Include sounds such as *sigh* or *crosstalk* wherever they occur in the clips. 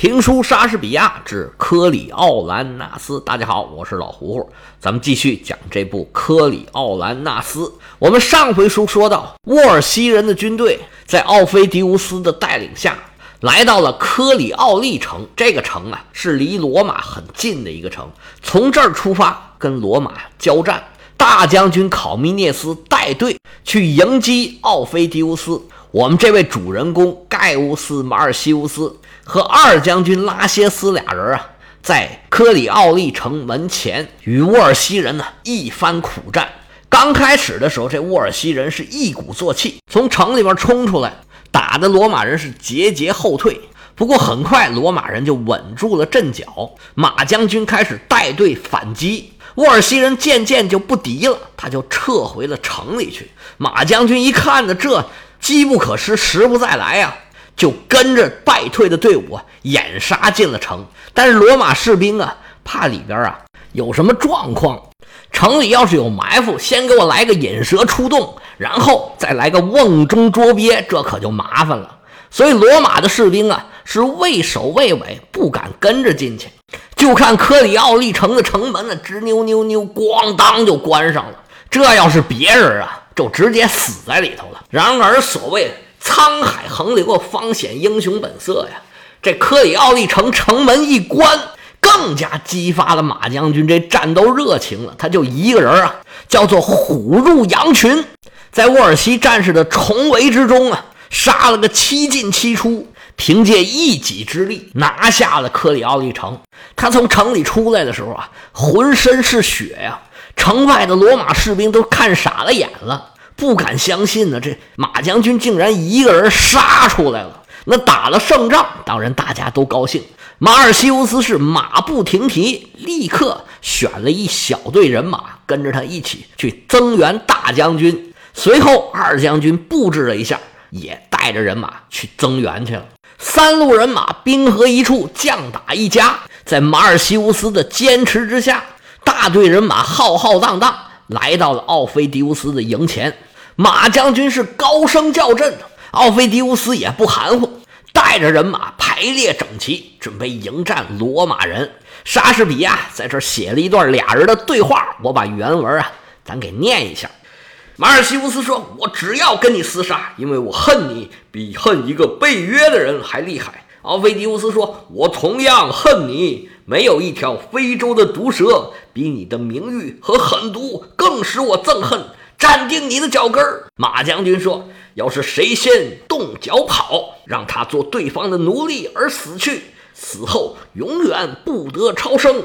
评书莎士比亚之科里奥兰纳斯。大家好，我是老胡胡，咱们继续讲这部《科里奥兰纳斯》。我们上回书说到，沃尔西人的军队在奥菲迪乌斯的带领下，来到了科里奥利城。这个城啊，是离罗马很近的一个城。从这儿出发，跟罗马交战。大将军考米涅斯带队去迎击奥菲迪乌斯。我们这位主人公盖乌斯·马尔西乌斯。和二将军拉歇斯俩人啊，在科里奥利城门前与沃尔西人呢一番苦战。刚开始的时候，这沃尔西人是一鼓作气从城里边冲出来，打的罗马人是节节后退。不过很快，罗马人就稳住了阵脚。马将军开始带队反击，沃尔西人渐渐就不敌了，他就撤回了城里去。马将军一看呢，这机不可失，时不再来呀。就跟着败退的队伍，掩杀进了城。但是罗马士兵啊，怕里边啊有什么状况，城里要是有埋伏，先给我来个引蛇出洞，然后再来个瓮中捉鳖，这可就麻烦了。所以罗马的士兵啊，是畏首畏尾，不敢跟着进去。就看科里奥利城的城门呢，直扭扭扭，咣当就关上了。这要是别人啊，就直接死在里头了。然而所谓。沧海横流，方显英雄本色呀！这科里奥利城城门一关，更加激发了马将军这战斗热情了。他就一个人啊，叫做虎入羊群，在沃尔西战士的重围之中啊，杀了个七进七出，凭借一己之力拿下了科里奥利城。他从城里出来的时候啊，浑身是血呀，城外的罗马士兵都看傻了眼了。不敢相信呢，这马将军竟然一个人杀出来了。那打了胜仗，当然大家都高兴。马尔西乌斯是马不停蹄，立刻选了一小队人马跟着他一起去增援大将军。随后二将军布置了一下，也带着人马去增援去了。三路人马兵合一处，将打一家。在马尔西乌斯的坚持之下，大队人马浩浩荡荡来到了奥菲迪乌斯的营前。马将军是高声叫阵，奥菲迪乌斯也不含糊，带着人马排列整齐，准备迎战罗马人。莎士比亚在这写了一段俩人的对话，我把原文啊，咱给念一下。马尔西乌斯说：“我只要跟你厮杀，因为我恨你比恨一个被约的人还厉害。”奥菲迪乌斯说：“我同样恨你，没有一条非洲的毒蛇比你的名誉和狠毒更使我憎恨。”站定你的脚跟儿，马将军说：“要是谁先动脚跑，让他做对方的奴隶而死去，死后永远不得超生。”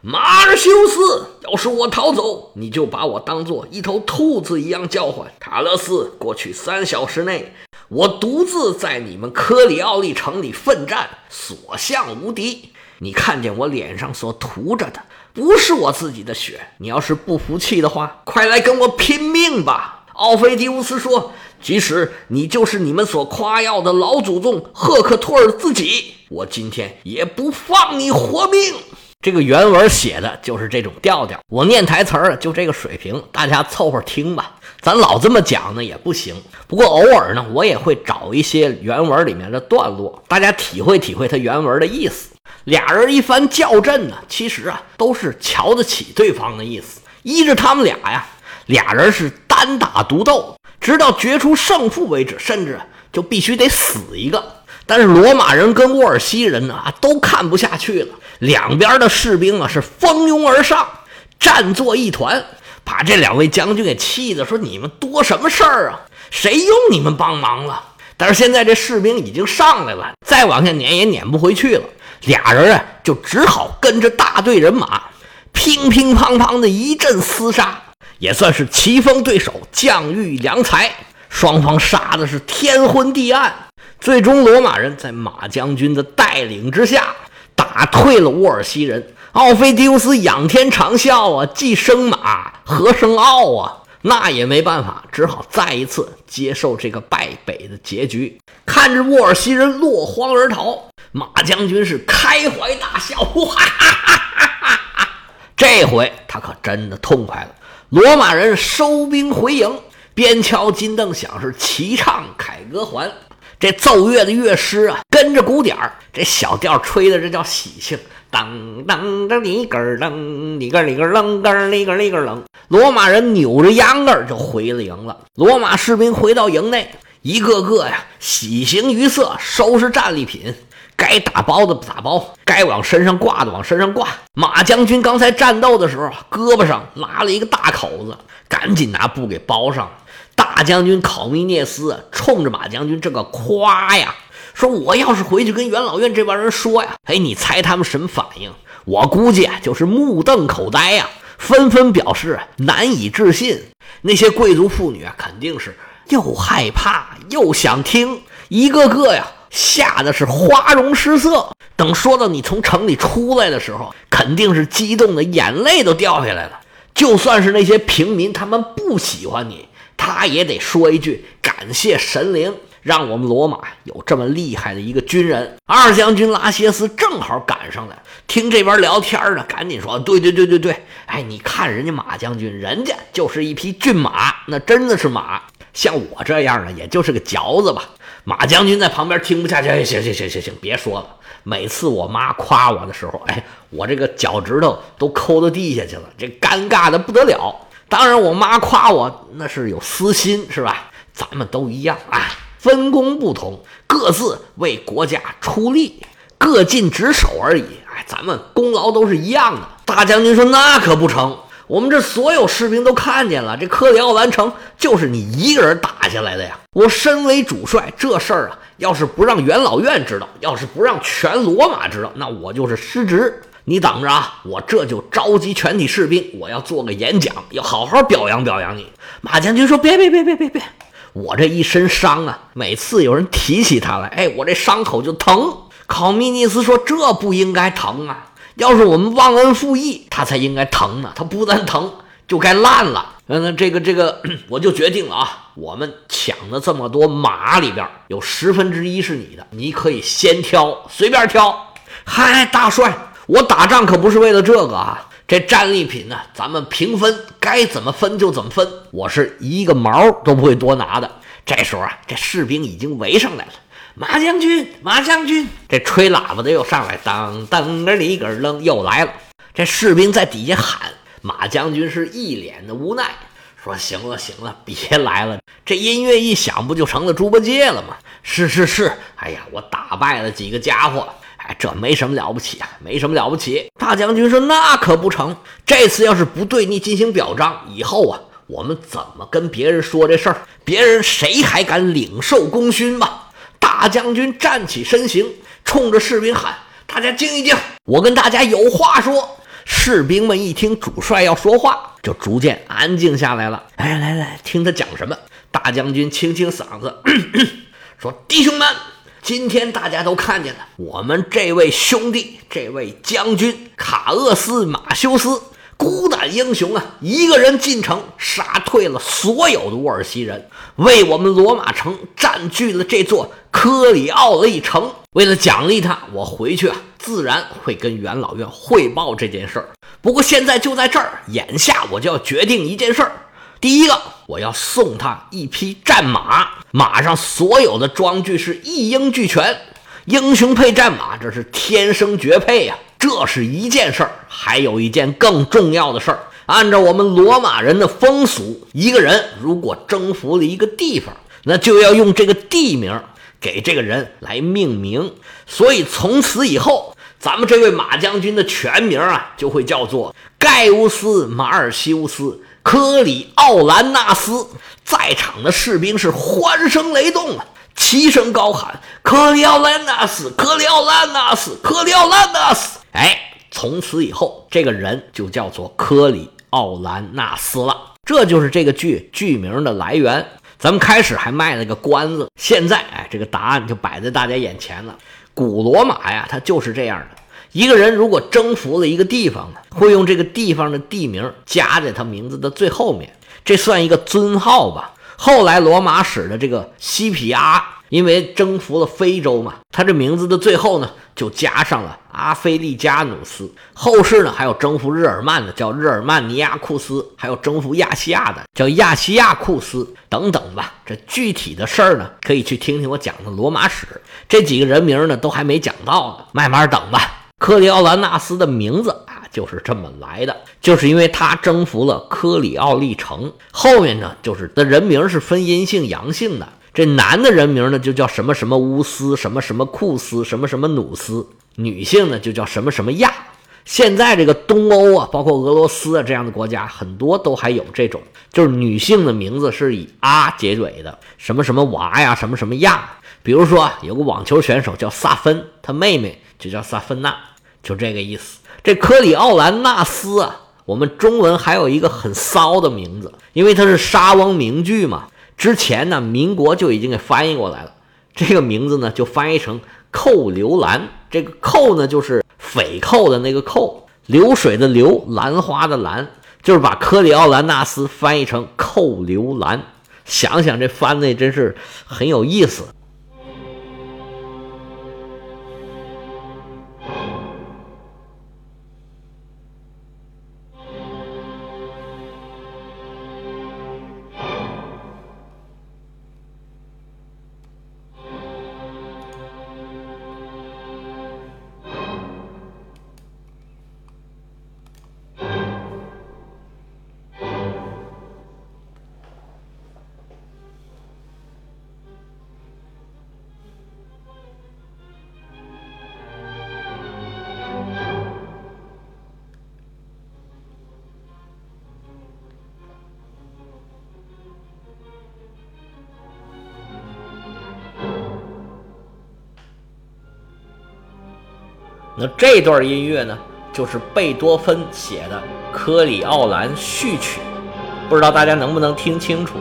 马尔修斯，要是我逃走，你就把我当做一头兔子一样叫唤。塔勒斯，过去三小时内，我独自在你们科里奥利城里奋战，所向无敌。你看见我脸上所涂着的？不是我自己的血，你要是不服气的话，快来跟我拼命吧！奥菲迪乌斯说：“即使你就是你们所夸耀的老祖宗赫克托尔自己，我今天也不放你活命。”这个原文写的就是这种调调，我念台词儿就这个水平，大家凑合听吧。咱老这么讲呢也不行，不过偶尔呢，我也会找一些原文里面的段落，大家体会体会它原文的意思。俩人一番较阵呢，其实啊都是瞧得起对方的意思。依着他们俩呀，俩人是单打独斗，直到决出胜负为止，甚至就必须得死一个。但是罗马人跟沃尔西人呢都看不下去了，两边的士兵啊是蜂拥而上，战作一团，把这两位将军给气的说：“你们多什么事儿啊？谁用你们帮忙了？”但是现在这士兵已经上来了，再往下撵也撵不回去了。俩人啊，就只好跟着大队人马，乒乒乓乓的一阵厮杀，也算是棋逢对手，将遇良才。双方杀的是天昏地暗，最终罗马人在马将军的带领之下，打退了沃尔西人。奥菲迪乌斯仰天长啸啊，既生马，何生奥啊？那也没办法，只好再一次接受这个败北的结局。看着沃尔西人落荒而逃。马将军是开怀大笑，哈哈哈哈哈哈！这回他可真的痛快了。罗马人收兵回营，边敲金凳响，是齐唱凯歌还。这奏乐的乐师啊，跟着鼓点儿，这小调吹的这叫喜庆。噔噔噔，你个儿噔，你个儿你个儿楞，个儿你个你个楞。罗马人扭着秧歌就回了营了。罗马士兵回到营内，一个个呀喜形于色，收拾战利品，该打包的打包，该往身上挂的往身上挂。马将军刚才战斗的时候，胳膊上拉了一个大口子，赶紧拿布给包上。大将军考密涅斯冲着马将军这个夸呀。说我要是回去跟元老院这帮人说呀，哎，你猜他们什么反应？我估计啊，就是目瞪口呆呀，纷纷表示难以置信。那些贵族妇女啊，肯定是又害怕又想听，一个个呀吓得是花容失色。等说到你从城里出来的时候，肯定是激动的眼泪都掉下来了。就算是那些平民，他们不喜欢你，他也得说一句感谢神灵。让我们罗马有这么厉害的一个军人，二将军拉歇斯正好赶上来，听这边聊天呢，赶紧说：“对对对对对，哎，你看人家马将军，人家就是一匹骏马，那真的是马。像我这样的，也就是个嚼子吧。”马将军在旁边听不下去，行行行行行，别说了。每次我妈夸我的时候，哎，我这个脚趾头都抠到地下去了，这尴尬的不得了。当然，我妈夸我那是有私心，是吧？咱们都一样啊。分工不同，各自为国家出力，各尽职守而已。哎，咱们功劳都是一样的。大将军说：“那可不成，我们这所有士兵都看见了，这科里奥兰城就是你一个人打下来的呀！我身为主帅，这事儿啊，要是不让元老院知道，要是不让全罗马知道，那我就是失职。你等着啊，我这就召集全体士兵，我要做个演讲，要好好表扬表扬你。”马将军说：“别别别别别别。”我这一身伤啊，每次有人提起他来，哎，我这伤口就疼。考米尼斯说：“这不应该疼啊！要是我们忘恩负义，他才应该疼呢。他不但疼，就该烂了。嗯，这个这个，*clears throat* 我就决定了啊，我们抢的这么多马里边，有十分之一是你的，你可以先挑，随便挑。嗨，大帅，我打仗可不是为了这个啊。”这战利品呢，咱们平分，该怎么分就怎么分。我是一个毛都不会多拿的。这时候啊，这士兵已经围上来了。马将军，马将军，这吹喇叭的又上来，当当个里个楞又来了。这士兵在底下喊，马将军是一脸的无奈，说：“行了，行了，别来了。这音乐一响，不就成了猪八戒了吗？”是是是，哎呀，我打败了几个家伙。这没什么了不起啊，没什么了不起。大将军说：“那可不成，这次要是不对你进行表彰，以后啊，我们怎么跟别人说这事儿？别人谁还敢领受功勋嘛？”大将军站起身形，冲着士兵喊：“大家静一静，我跟大家有话说。”士兵们一听主帅要说话，就逐渐安静下来了。哎，来来，听他讲什么？大将军清清嗓子 *coughs* 说：“弟兄们。”今天大家都看见了，我们这位兄弟，这位将军卡厄斯马修斯，孤胆英雄啊！一个人进城，杀退了所有的沃尔西人，为我们罗马城占据了这座科里奥利城。为了奖励他，我回去啊，自然会跟元老院汇报这件事儿。不过现在就在这儿，眼下我就要决定一件事儿。第一个，我要送他一匹战马，马上所有的装具是一应俱全，英雄配战马，这是天生绝配呀。这是一件事儿，还有一件更重要的事儿。按照我们罗马人的风俗，一个人如果征服了一个地方，那就要用这个地名给这个人来命名。所以从此以后，咱们这位马将军的全名啊，就会叫做盖乌斯·马尔西乌斯。科里奥兰纳斯在场的士兵是欢声雷动啊，齐声高喊：“科里奥兰纳斯，科里奥兰纳斯，科里奥兰纳斯！”哎，从此以后，这个人就叫做科里奥兰纳斯了。这就是这个剧剧名的来源。咱们开始还卖了个关子，现在哎，这个答案就摆在大家眼前了。古罗马呀，它就是这样的。一个人如果征服了一个地方呢，会用这个地方的地名加在他名字的最后面，这算一个尊号吧。后来罗马史的这个西皮阿因为征服了非洲嘛，他这名字的最后呢，就加上了阿非利加努斯。后世呢，还有征服日耳曼的叫日耳曼尼亚库斯，还有征服亚细亚的叫亚细亚库斯等等吧。这具体的事儿呢，可以去听听我讲的罗马史。这几个人名呢，都还没讲到呢，慢慢等吧。科里奥兰纳斯的名字啊，就是这么来的，就是因为他征服了科里奥利城。后面呢，就是的人名是分阴性阳性的。这男的人名呢，就叫什么什么乌斯，什么什么库斯，什么什么努斯；女性呢，就叫什么什么亚。现在这个东欧啊，包括俄罗斯啊这样的国家，很多都还有这种，就是女性的名字是以啊结尾的，什么什么娃呀，什么什么亚。比如说有个网球选手叫萨芬，他妹妹就叫萨芬娜，就这个意思。这科里奥兰纳斯啊，我们中文还有一个很骚的名字，因为他是沙翁名句嘛。之前呢，民国就已经给翻译过来了。这个名字呢，就翻译成“寇刘兰”。这个“寇”呢，就是匪寇的那个“寇”，流水的“流”，兰花的“兰”，就是把科里奥兰纳斯翻译成“寇刘兰”。想想这翻的真是很有意思。那这段音乐呢，就是贝多芬写的《科里奥兰序曲》，不知道大家能不能听清楚？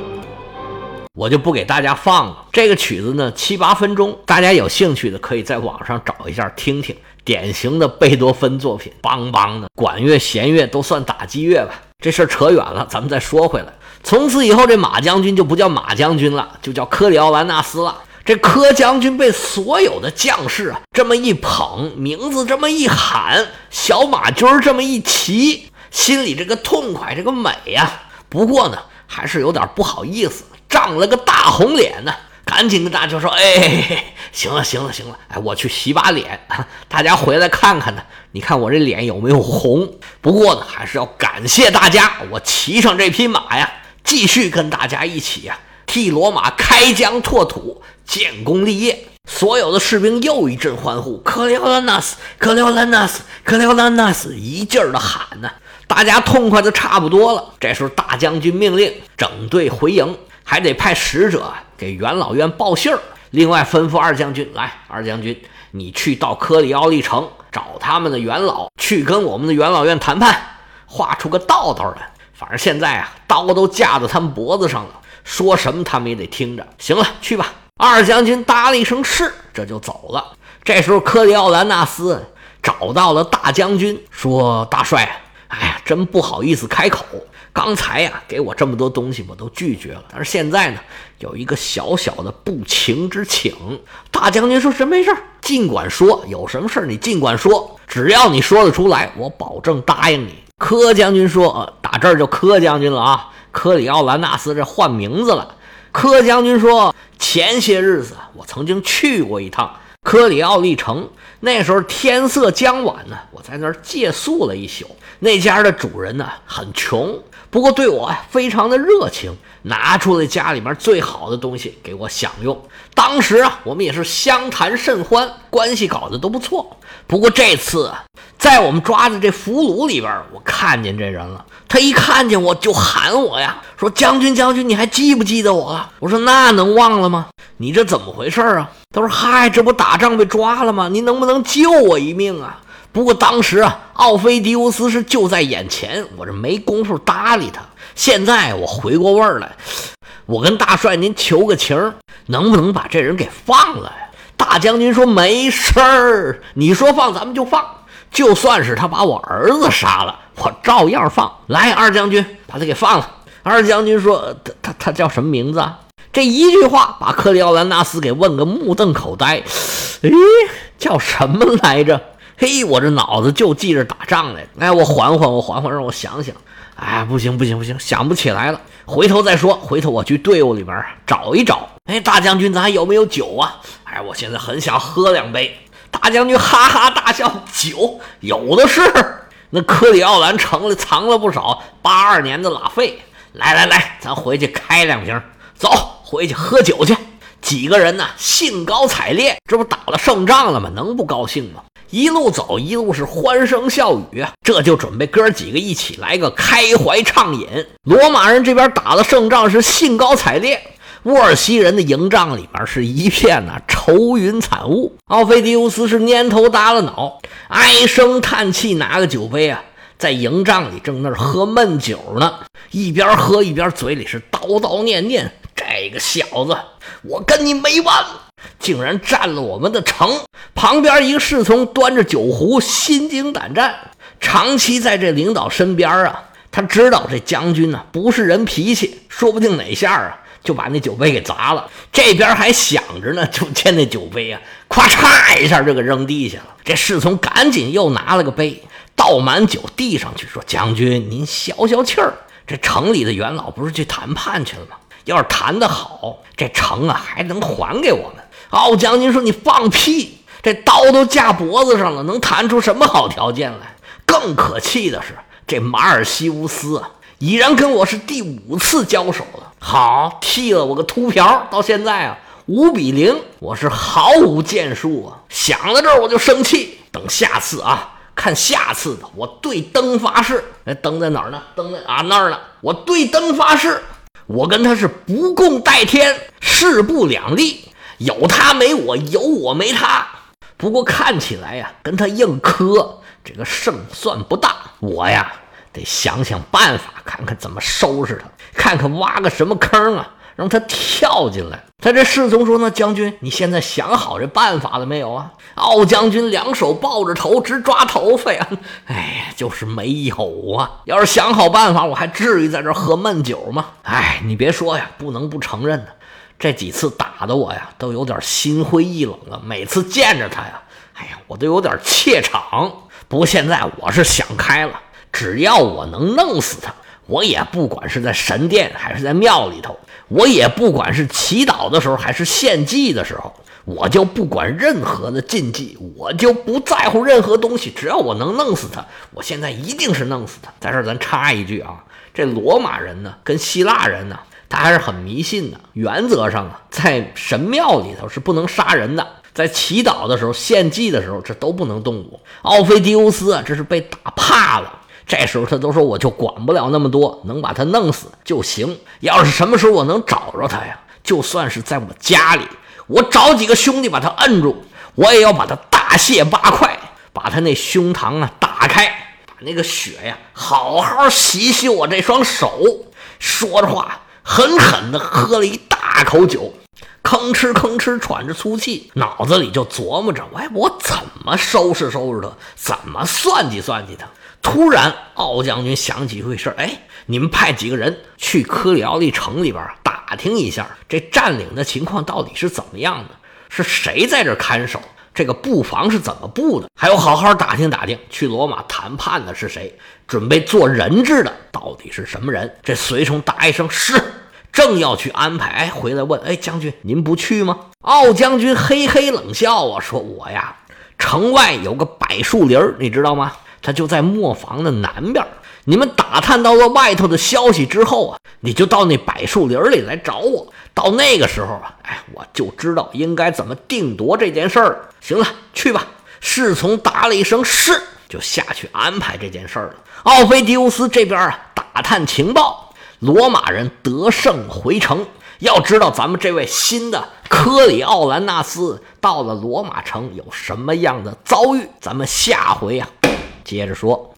我就不给大家放了。这个曲子呢，七八分钟，大家有兴趣的可以在网上找一下听听。典型的贝多芬作品，梆梆的管乐、弦乐都算打击乐吧。这事儿扯远了，咱们再说回来。从此以后，这马将军就不叫马将军了，就叫科里奥兰纳斯了。这柯将军被所有的将士啊这么一捧，名字这么一喊，小马驹这么一骑，心里这个痛快，这个美呀。不过呢，还是有点不好意思，涨了个大红脸呢。赶紧跟大家说：“哎，行了，行了，行了，哎，我去洗把脸，*laughs* 大家回来看看呢。你看我这脸有没有红？不过呢，还是要感谢大家，我骑上这匹马呀，继续跟大家一起呀，替罗马开疆拓土。”建功立业，所有的士兵又一阵欢呼：“克里奥兰纳斯，克里奥兰纳斯，克里奥兰纳斯！”一劲儿的喊呢，大家痛快的差不多了。这时候大将军命令整队回营，还得派使者给元老院报信儿。另外吩咐二将军：“来，二将军，你去到科里奥利城找他们的元老，去跟我们的元老院谈判，画出个道道来。反正现在啊，刀都架在他们脖子上了，说什么他们也得听着。行了，去吧。”二将军答了一声“是”，这就走了。这时候，科里奥兰纳斯找到了大将军，说：“大帅，哎呀，真不好意思开口。刚才呀，给我这么多东西，我都拒绝了。但是现在呢，有一个小小的不情之请。”大将军说：“什没事尽管说。有什么事你尽管说，只要你说得出来，我保证答应你。”柯将军说：“，打这儿就柯将军了啊，科里奥兰纳斯这换名字了。”柯将军说：“前些日子我曾经去过一趟科里奥利城，那时候天色将晚呢，我在那儿借宿了一宿。那家的主人呢很穷，不过对我非常的热情，拿出了家里面最好的东西给我享用。当时啊，我们也是相谈甚欢，关系搞得都不错。不过这次在我们抓的这俘虏里边，我看见这人了。”他一看见我就喊我呀，说：“将军，将军，你还记不记得我？”我说：“那能忘了吗？你这怎么回事啊？”他说：“嗨，这不打仗被抓了吗？你能不能救我一命啊？”不过当时啊，奥菲迪乌斯是就在眼前，我这没工夫搭理他。现在我回过味儿来，我跟大帅您求个情，能不能把这人给放了呀？大将军说：“没事儿，你说放咱们就放。”就算是他把我儿子杀了，我照样放。来，二将军，把他给放了。二将军说：“他他他叫什么名字啊？”这一句话把克里奥兰纳斯给问个目瞪口呆。诶，叫什么来着？嘿，我这脑子就记着打仗来。哎，我缓缓，我缓缓，让我想想。哎，不行不行不行，想不起来了。回头再说，回头我去队伍里边找一找。哎，大将军，咱还有没有酒啊？哎，我现在很想喝两杯。大将军哈哈大笑，酒有的是。那科里奥兰城里藏了不少八二年的拉菲。来来来，咱回去开两瓶，走，回去喝酒去。几个人呢，兴高采烈，这不打了胜仗了吗？能不高兴吗？一路走，一路是欢声笑语！这就准备哥几个一起来个开怀畅饮。罗马人这边打了胜仗，是兴高采烈；沃尔西人的营帐里边是一片呐愁云惨雾。奥菲迪乌斯是蔫头耷了脑，唉声叹气，拿个酒杯啊，在营帐里正那儿喝闷酒呢，一边喝一边嘴里是叨叨念念：“这个小子，我跟你没完！”竟然占了我们的城！旁边一个侍从端着酒壶，心惊胆战。长期在这领导身边啊，他知道这将军呢不是人脾气，说不定哪下啊就把那酒杯给砸了。这边还想着呢，就见那酒杯啊，咵嚓一下就给扔地下了。这侍从赶紧又拿了个杯，倒满酒递上去，说：“将军，您消消气儿。这城里的元老不是去谈判去了吗？要是谈得好，这城啊还能还给我们。”奥将军说：“你放屁！这刀都架脖子上了，能谈出什么好条件来？更可气的是，这马尔西乌斯啊，已然跟我是第五次交手了。好，剃了我个秃瓢，到现在啊，五比零，我是毫无建树啊！想到这儿我就生气。等下次啊，看下次的，我对灯发誓。那灯在哪儿呢？灯在啊那儿呢。我对灯发誓，我跟他是不共戴天，势不两立。”有他没我，有我没他。不过看起来呀，跟他硬磕，这个胜算不大。我呀，得想想办法，看看怎么收拾他，看看挖个什么坑啊，让他跳进来。他这侍从说：“呢，将军，你现在想好这办法了没有啊？”奥将军两手抱着头，直抓头发呀。*laughs* 哎呀，就是没有啊。要是想好办法，我还至于在这喝闷酒吗？哎，你别说呀，不能不承认呢。这几次打的我呀，都有点心灰意冷了。每次见着他呀，哎呀，我都有点怯场。不过现在我是想开了，只要我能弄死他，我也不管是在神殿还是在庙里头，我也不管是祈祷的时候还是献祭的时候，我就不管任何的禁忌，我就不在乎任何东西。只要我能弄死他，我现在一定是弄死他。在这儿咱插一句啊，这罗马人呢，跟希腊人呢。他还是很迷信的，原则上啊，在神庙里头是不能杀人的，在祈祷的时候、献祭的时候，这都不能动武。奥菲迪乌斯啊，这是被打怕了，这时候他都说我就管不了那么多，能把他弄死就行。要是什么时候我能找着他呀，就算是在我家里，我找几个兄弟把他摁住，我也要把他大卸八块，把他那胸膛啊打开，把那个血呀好好洗洗我这双手。说着话。狠狠地喝了一大口酒，吭哧吭哧喘着粗气，脑子里就琢磨着：哎，我怎么收拾收拾他？怎么算计算计他？突然，奥将军想起一回事：哎，你们派几个人去科里奥利城里边打听一下，这占领的情况到底是怎么样的？是谁在这看守？这个布防是怎么布的？还有，好好打听打听，去罗马谈判的是谁？准备做人质的到底是什么人？这随从答一声是，正要去安排，哎，回来问，哎，将军您不去吗？奥将军嘿嘿冷笑啊，说我呀，城外有个柏树林你知道吗？他就在磨坊的南边。你们打探到了外头的消息之后啊，你就到那柏树林里来找我。到那个时候啊，哎，我就知道应该怎么定夺这件事儿了。行了，去吧。侍从答了一声是，就下去安排这件事儿了。奥菲迪乌斯这边啊，打探情报，罗马人得胜回城。要知道咱们这位新的科里奥兰纳斯到了罗马城有什么样的遭遇，咱们下回啊接着说。